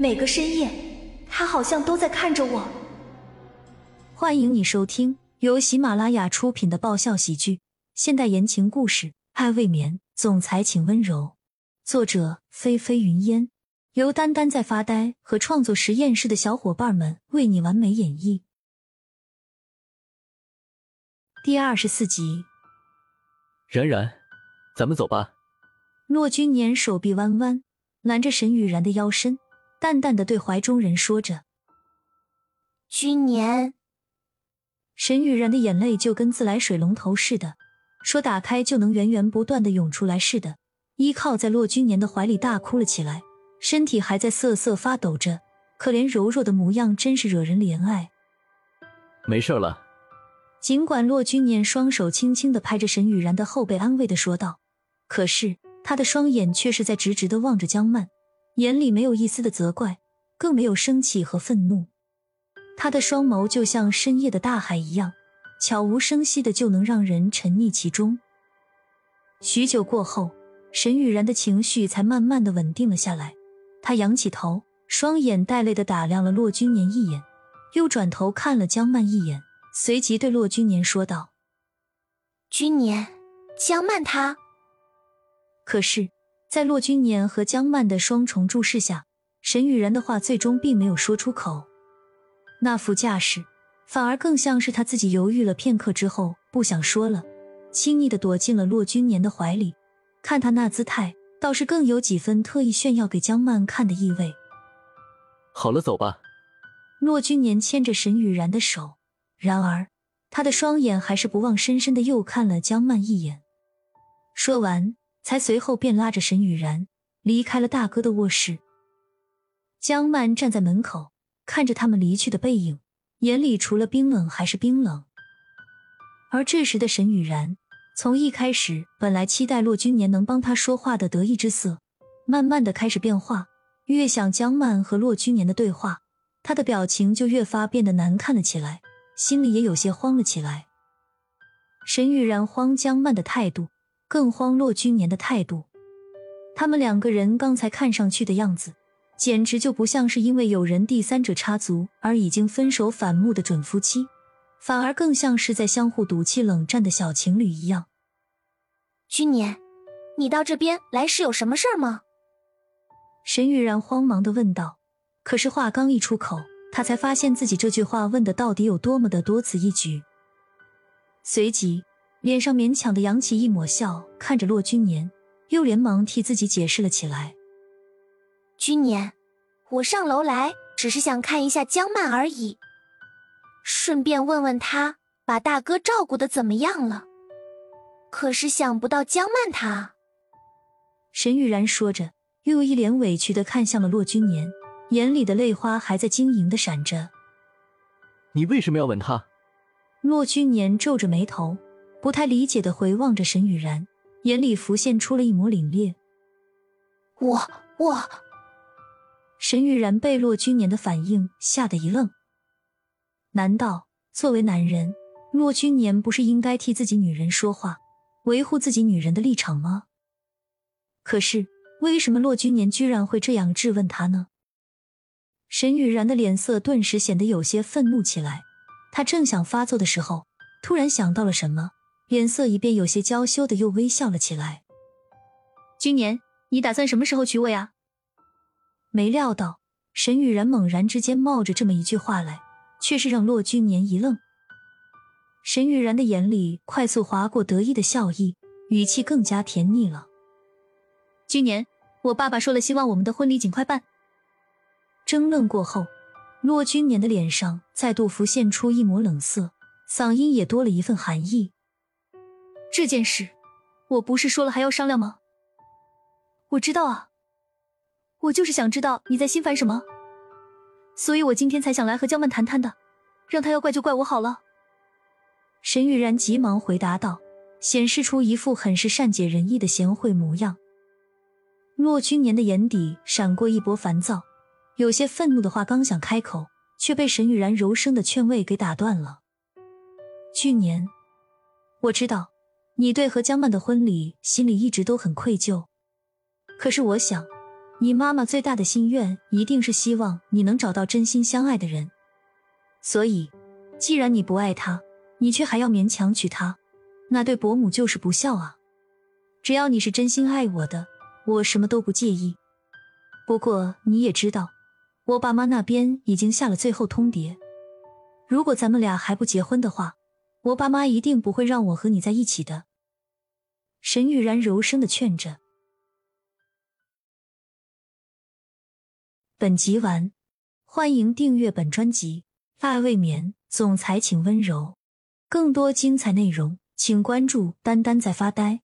每个深夜，他好像都在看着我。欢迎你收听由喜马拉雅出品的爆笑喜剧、现代言情故事《爱未眠》，总裁请温柔。作者：菲菲云烟，由丹丹在发呆和创作实验室的小伙伴们为你完美演绎。第二十四集，然然，咱们走吧。骆君年手臂弯弯，拦着沈雨然的腰身，淡淡的对怀中人说着：“君年。”沈雨然的眼泪就跟自来水龙头似的，说打开就能源源不断的涌出来似的，依靠在骆君年的怀里大哭了起来，身体还在瑟瑟发抖着，可怜柔弱的模样真是惹人怜爱。没事了。尽管骆君年双手轻轻的拍着沈雨然的后背，安慰的说道，可是他的双眼却是在直直的望着江曼，眼里没有一丝的责怪，更没有生气和愤怒。他的双眸就像深夜的大海一样，悄无声息的就能让人沉溺其中。许久过后，沈雨然的情绪才慢慢的稳定了下来。他仰起头，双眼带泪的打量了骆君年一眼，又转头看了江曼一眼。随即对骆君年说道：“君年，江曼她……”可是，在骆君年和江曼的双重注视下，沈雨然的话最终并没有说出口。那副架势，反而更像是他自己犹豫了片刻之后不想说了，轻易的躲进了骆君年的怀里。看他那姿态，倒是更有几分特意炫耀给江曼看的意味。好了，走吧。骆君年牵着沈雨然的手。然而，他的双眼还是不忘深深的又看了江曼一眼，说完，才随后便拉着沈雨然离开了大哥的卧室。江曼站在门口，看着他们离去的背影，眼里除了冰冷还是冰冷。而这时的沈雨然，从一开始本来期待骆君年能帮他说话的得意之色，慢慢的开始变化。越想江曼和骆君年的对话，他的表情就越发变得难看了起来。心里也有些慌了起来。沈雨然慌江曼的态度，更荒落君年的态度。他们两个人刚才看上去的样子，简直就不像是因为有人第三者插足而已经分手反目的准夫妻，反而更像是在相互赌气冷战的小情侣一样。君年，你到这边来是有什么事儿吗？沈雨然慌忙的问道。可是话刚一出口。他才发现自己这句话问的到底有多么的多此一举，随即脸上勉强的扬起一抹笑，看着骆君年，又连忙替自己解释了起来：“君年，我上楼来只是想看一下江曼而已，顺便问问他把大哥照顾的怎么样了。可是想不到江曼她……”沈玉然说着，又一脸委屈的看向了骆君年。眼里的泪花还在晶莹的闪着。你为什么要吻他？骆君年皱着眉头，不太理解的回望着沈雨然，眼里浮现出了一抹凛冽。我我……沈雨然被骆君年的反应吓得一愣。难道作为男人，骆君年不是应该替自己女人说话，维护自己女人的立场吗？可是为什么骆君年居然会这样质问他呢？沈雨然的脸色顿时显得有些愤怒起来，他正想发作的时候，突然想到了什么，脸色一变，有些娇羞的又微笑了起来。君年，你打算什么时候娶我呀？没料到沈雨然猛然之间冒着这么一句话来，却是让骆君年一愣。沈雨然的眼里快速划过得意的笑意，语气更加甜腻了。君年，我爸爸说了，希望我们的婚礼尽快办。争论过后，骆君年的脸上再度浮现出一抹冷色，嗓音也多了一份寒意。这件事，我不是说了还要商量吗？我知道啊，我就是想知道你在心烦什么，所以我今天才想来和江曼谈谈的，让他要怪就怪我好了。沈雨然急忙回答道，显示出一副很是善解人意的贤惠模样。骆君年的眼底闪过一波烦躁。有些愤怒的话刚想开口，却被沈雨然柔声的劝慰给打断了。去年，我知道你对和江曼的婚礼心里一直都很愧疚，可是我想，你妈妈最大的心愿一定是希望你能找到真心相爱的人。所以，既然你不爱他，你却还要勉强娶她，那对伯母就是不孝啊！只要你是真心爱我的，我什么都不介意。不过你也知道，我爸妈那边已经下了最后通牒，如果咱们俩还不结婚的话，我爸妈一定不会让我和你在一起的。沈雨然柔声的劝着。本集完，欢迎订阅本专辑。爱未眠，总裁请温柔。更多精彩内容，请关注“丹丹在发呆”。